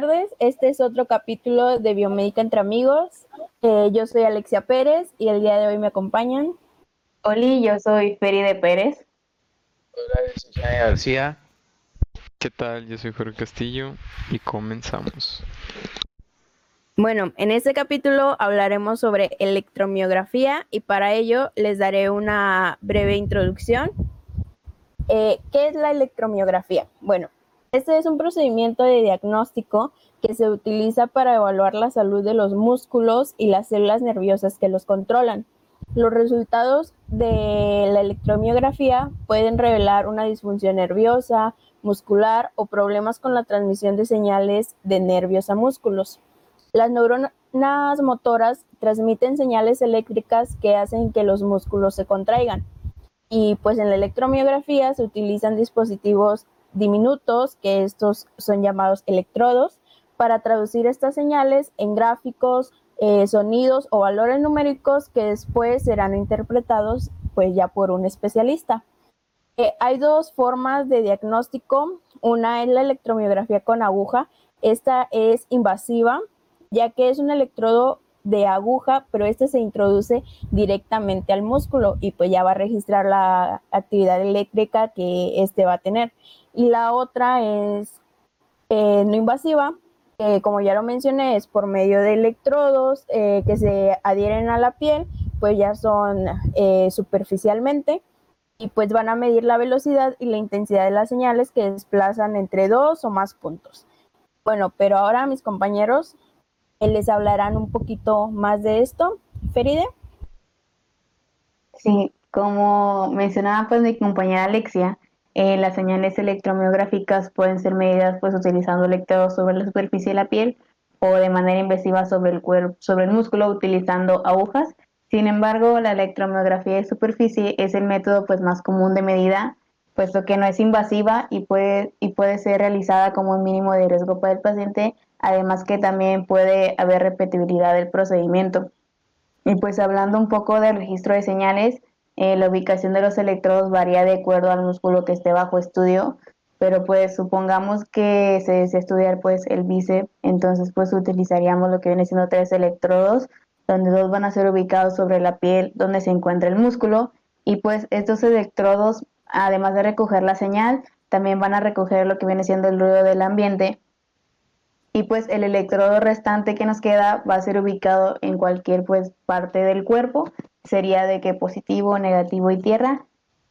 tardes. Este es otro capítulo de Biomédica entre amigos. Eh, yo soy Alexia Pérez y el día de hoy me acompañan. Oli, yo soy Feride Pérez. Hola, yo soy Jaime García. ¿Qué tal? Yo soy Jorge Castillo y comenzamos. Bueno, en este capítulo hablaremos sobre electromiografía y para ello les daré una breve introducción. Eh, ¿Qué es la electromiografía? Bueno, este es un procedimiento de diagnóstico que se utiliza para evaluar la salud de los músculos y las células nerviosas que los controlan. Los resultados de la electromiografía pueden revelar una disfunción nerviosa, muscular o problemas con la transmisión de señales de nervios a músculos. Las neuronas motoras transmiten señales eléctricas que hacen que los músculos se contraigan. Y pues en la electromiografía se utilizan dispositivos diminutos, que estos son llamados electrodos, para traducir estas señales en gráficos, eh, sonidos o valores numéricos que después serán interpretados pues ya por un especialista. Eh, hay dos formas de diagnóstico. Una es la electromiografía con aguja. Esta es invasiva, ya que es un electrodo de aguja, pero este se introduce directamente al músculo y pues ya va a registrar la actividad eléctrica que este va a tener y la otra es eh, no invasiva, como ya lo mencioné es por medio de electrodos eh, que se adhieren a la piel, pues ya son eh, superficialmente y pues van a medir la velocidad y la intensidad de las señales que desplazan entre dos o más puntos. Bueno, pero ahora mis compañeros les hablarán un poquito más de esto. Feride. Sí, como mencionaba pues mi compañera Alexia, eh, las señales electromiográficas pueden ser medidas pues utilizando electrodos sobre la superficie de la piel o de manera invasiva sobre el cuerpo, sobre el músculo utilizando agujas. Sin embargo, la electromiografía de superficie es el método pues más común de medida, puesto que no es invasiva y puede, y puede ser realizada como un mínimo de riesgo para el paciente, además que también puede haber repetibilidad del procedimiento. Y pues hablando un poco del registro de señales, eh, la ubicación de los electrodos varía de acuerdo al músculo que esté bajo estudio, pero pues supongamos que se desea estudiar pues el bíceps, entonces pues utilizaríamos lo que viene siendo tres electrodos, donde dos van a ser ubicados sobre la piel donde se encuentra el músculo y pues estos electrodos, además de recoger la señal, también van a recoger lo que viene siendo el ruido del ambiente y pues el electrodo restante que nos queda va a ser ubicado en cualquier pues parte del cuerpo sería de que positivo, negativo y tierra.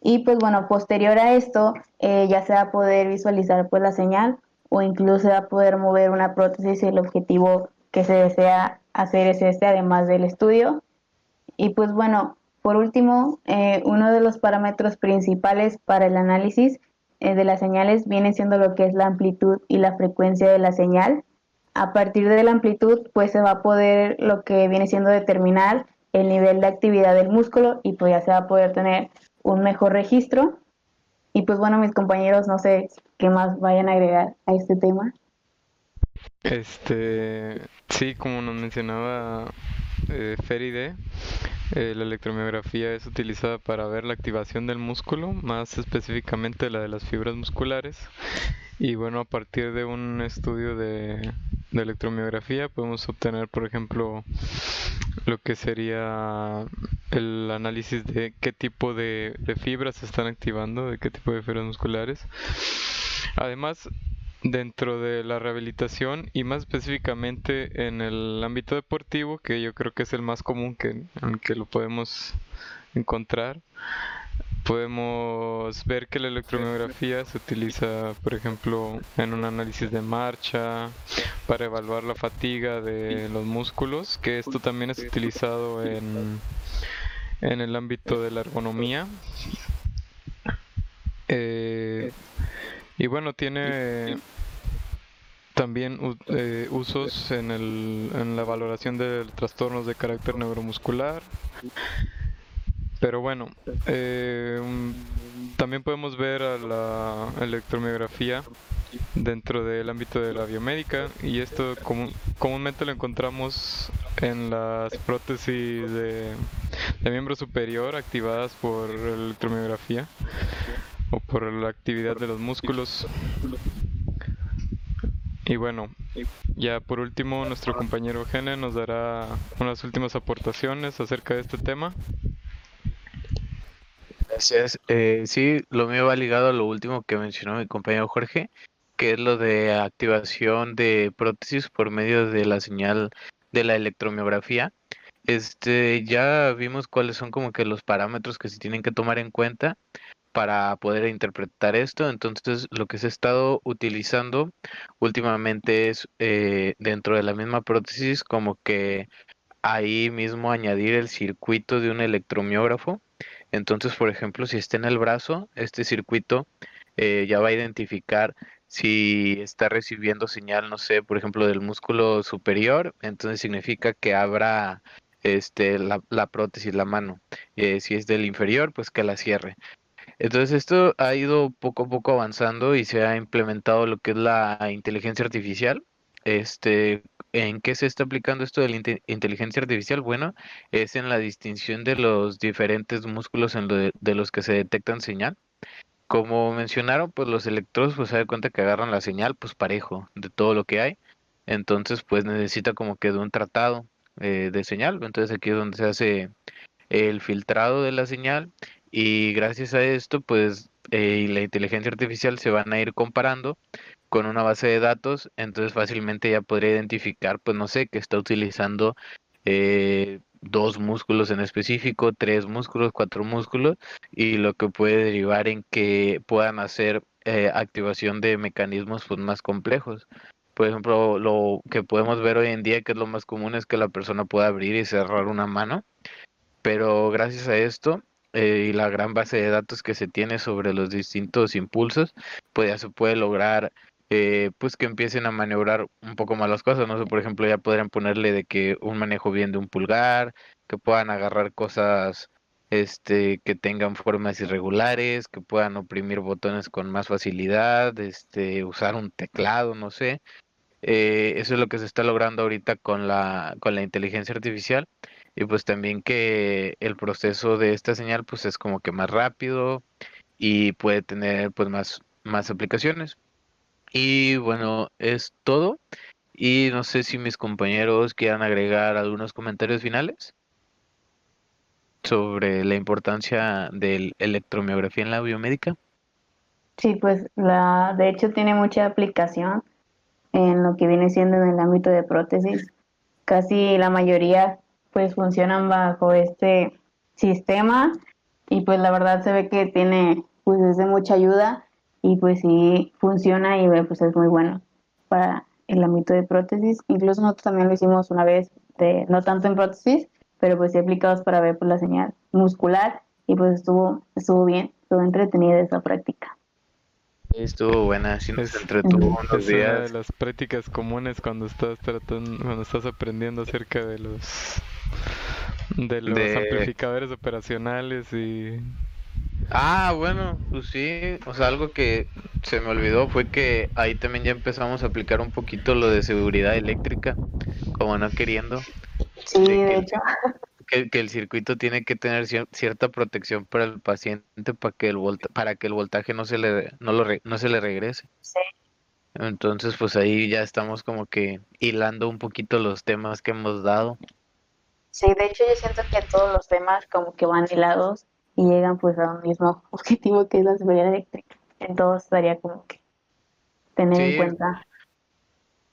Y pues bueno, posterior a esto eh, ya se va a poder visualizar pues la señal o incluso se va a poder mover una prótesis el objetivo que se desea hacer es este además del estudio. Y pues bueno, por último, eh, uno de los parámetros principales para el análisis de las señales viene siendo lo que es la amplitud y la frecuencia de la señal. A partir de la amplitud, pues se va a poder lo que viene siendo determinar el nivel de actividad del músculo y pues ya se va a poder tener un mejor registro. Y pues bueno, mis compañeros, no sé qué más vayan a agregar a este tema. Este, sí, como nos mencionaba eh, Feride, eh, la electromiografía es utilizada para ver la activación del músculo, más específicamente la de las fibras musculares. Y bueno, a partir de un estudio de, de electromiografía podemos obtener, por ejemplo, lo que sería el análisis de qué tipo de, fibras se están activando, de qué tipo de fibras musculares. Además, dentro de la rehabilitación y más específicamente en el ámbito deportivo, que yo creo que es el más común que, en que lo podemos encontrar, podemos ver que la electromiografía se utiliza, por ejemplo, en un análisis de marcha, para evaluar la fatiga de los músculos, que esto también es utilizado en, en el ámbito de la ergonomía. Eh, y bueno, tiene también eh, usos en, el, en la valoración de trastornos de carácter neuromuscular. Pero bueno, eh, también podemos ver a la electromiografía dentro del ámbito de la biomédica y esto comúnmente lo encontramos en las prótesis de, miembro superior activadas por electromiografía o por la actividad de los músculos. y bueno, ya por último nuestro compañero Gene nos dará unas últimas aportaciones acerca de este tema. Gracias. Eh, sí, lo mío va ligado a lo último que mencionó mi compañero Jorge, que es lo de activación de prótesis por medio de la señal de la electromiografía. Este, ya vimos cuáles son como que los parámetros que se tienen que tomar en cuenta para poder interpretar esto. Entonces, lo que se ha estado utilizando últimamente es eh, dentro de la misma prótesis como que ahí mismo añadir el circuito de un electromiógrafo. Entonces, por ejemplo, si está en el brazo, este circuito eh, ya va a identificar si está recibiendo señal, no sé, por ejemplo, del músculo superior, entonces significa que habrá este, la, la prótesis, la mano. Eh, si es del inferior, pues que la cierre. Entonces esto ha ido poco a poco avanzando y se ha implementado lo que es la inteligencia artificial. Este, ¿en qué se está aplicando esto de la inteligencia artificial? Bueno, es en la distinción de los diferentes músculos en de, los que se detectan señal. Como mencionaron, pues los electrodos pues se da cuenta que agarran la señal pues parejo de todo lo que hay. Entonces pues necesita como que de un tratado eh, de señal. Entonces aquí es donde se hace el filtrado de la señal y gracias a esto pues eh, la inteligencia artificial se van a ir comparando con una base de datos. Entonces fácilmente ya podría identificar pues no sé que está utilizando eh, dos músculos en específico, tres músculos, cuatro músculos, y lo que puede derivar en que puedan hacer eh, activación de mecanismos pues, más complejos. Por ejemplo, lo que podemos ver hoy en día, que es lo más común, es que la persona pueda abrir y cerrar una mano, pero gracias a esto eh, y la gran base de datos que se tiene sobre los distintos impulsos, pues ya se puede lograr eh, pues que empiecen a maniobrar un poco más las cosas, no sé, por ejemplo, ya podrían ponerle de que un manejo bien de un pulgar, que puedan agarrar cosas este que tengan formas irregulares, que puedan oprimir botones con más facilidad, este usar un teclado, no sé. Eh, eso es lo que se está logrando ahorita con la con la inteligencia artificial y pues también que el proceso de esta señal pues es como que más rápido y puede tener pues más más aplicaciones. Y bueno, es todo. Y no sé si mis compañeros quieran agregar algunos comentarios finales sobre la importancia de electromiografía en la biomédica. Sí, pues la, de hecho tiene mucha aplicación en lo que viene siendo en el ámbito de prótesis. Casi la mayoría pues funcionan bajo este sistema y pues la verdad se ve que tiene pues es de mucha ayuda y pues sí funciona y pues es muy bueno para el ámbito de prótesis. Incluso nosotros también lo hicimos una vez, de, no tanto en prótesis, pero pues sí aplicados para ver pues, la señal muscular y pues estuvo, estuvo bien, estuvo entretenida esa práctica. Estuvo buena, sí nos entretuvo unos es días. una de las prácticas comunes cuando estás tratando, cuando estás aprendiendo acerca de los de los De- amplificadores operacionales y Ah, bueno, pues sí, o sea, algo que se me olvidó fue que ahí también ya empezamos a aplicar un poquito lo de seguridad eléctrica, como no queriendo, Sí, de que- hecho. que, que el circuito tiene que tener cier- cierta protección para el paciente para que el volta- para que el voltaje no se le no lo re- no se le regrese. Sí. Entonces, pues ahí ya estamos como que hilando un poquito los temas que hemos dado. Sí, de hecho yo siento que todos los temas como que van hilados y llegan pues a un mismo objetivo que es la seguridad eléctrica. Entonces estaría como que tener en cuenta.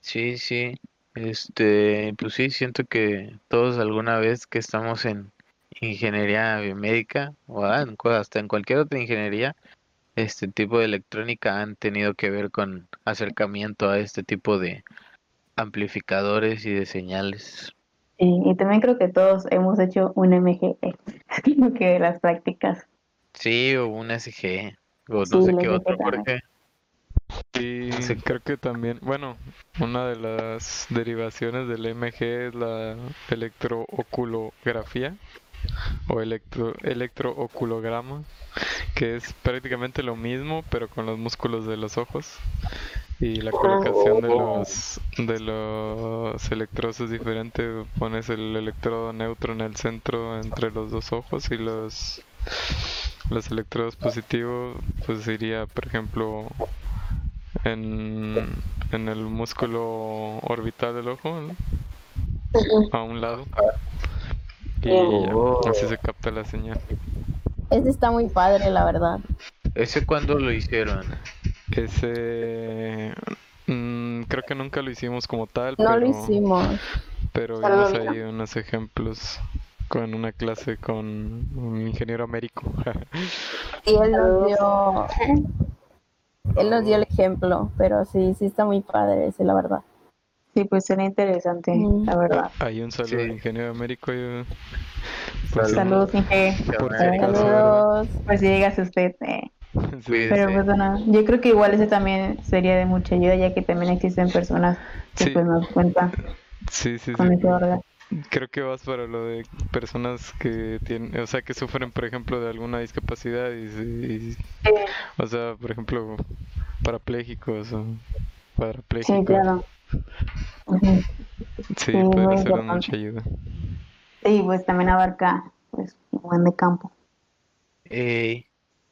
Sí, sí. Este, pues sí, siento que todos alguna vez que estamos en ingeniería biomédica o ah, hasta en cualquier otra ingeniería, este tipo de electrónica han tenido que ver con acercamiento a este tipo de amplificadores y de señales. Sí, y también creo que todos hemos hecho un MGE, como que las prácticas. Sí, o un SG, o no Sí, sé qué SG otro, también. Sí. creo que también, bueno, una de las derivaciones del MG es la electrooculografía o electro, electrooculograma, que es prácticamente lo mismo, pero con los músculos de los ojos. Y la colocación de los, de los electrodos es diferente. Pones el electrodo neutro en el centro entre los dos ojos y los, los electrodos positivos, pues iría, por ejemplo, en, en el músculo orbital del ojo, ¿no? a un lado. Y ya, Oh. así se capta la señal. Ese está muy padre, la verdad. ¿Ese cuándo lo hicieron? Ese mm, creo que nunca lo hicimos como tal, No pero, lo hicimos. pero vimos vi, ahí unos ejemplos con una clase con un ingeniero américo. Y él nos dio, él nos dio el ejemplo, pero sí, sí está muy padre ese, la verdad. Sí, pues suena interesante, Mm. la verdad. Hay un saludo Sí. al ingeniero américo. yo- Saludos. Saludos, Inge, Por si Saludos. por si llegas usted. eh. Sí. Pero pues bueno, yo creo que igual ese también sería de mucha ayuda, ya que también existen personas que Sí. pues nos cuentan Sí, sí, con sí. ese órgano. Creo que vas para lo de personas que tienen, o sea, que sufren, por ejemplo, de alguna discapacidad y, y- o sea, por ejemplo, parapléjicos o Sí, parapléjicos. claro. Ujú. Sí, Sí, puede muy ser de mucha ayuda. Sí, pues también abarca pues un buen de campo. Ey,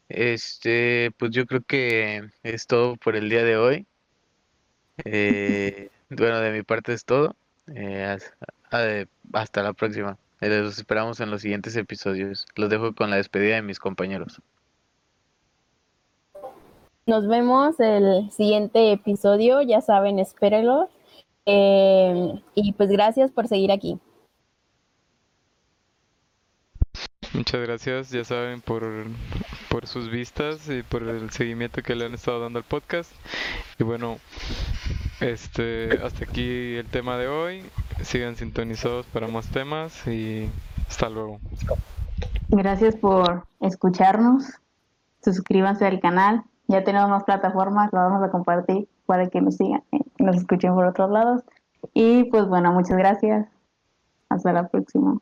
este, pues yo creo que es todo por el día de hoy. Eh, bueno, de mi parte es todo. Eh, eh, hasta la próxima. Eh, Los esperamos en los siguientes episodios. Los dejo con la despedida de mis compañeros. Nos vemos el siguiente episodio, ya saben, espérenlo. Eh, y pues gracias por seguir aquí. Muchas gracias, ya saben, por, por sus vistas y por el seguimiento que le han estado dando al podcast. Y bueno, este, hasta aquí el tema de hoy. Sigan sintonizados para más temas y hasta luego. Gracias por escucharnos. Suscríbanse al canal. Ya tenemos más plataformas, las vamos a compartir para que nos sigan, eh, que nos escuchen por otros lados. Y pues bueno, muchas gracias. Hasta la próxima.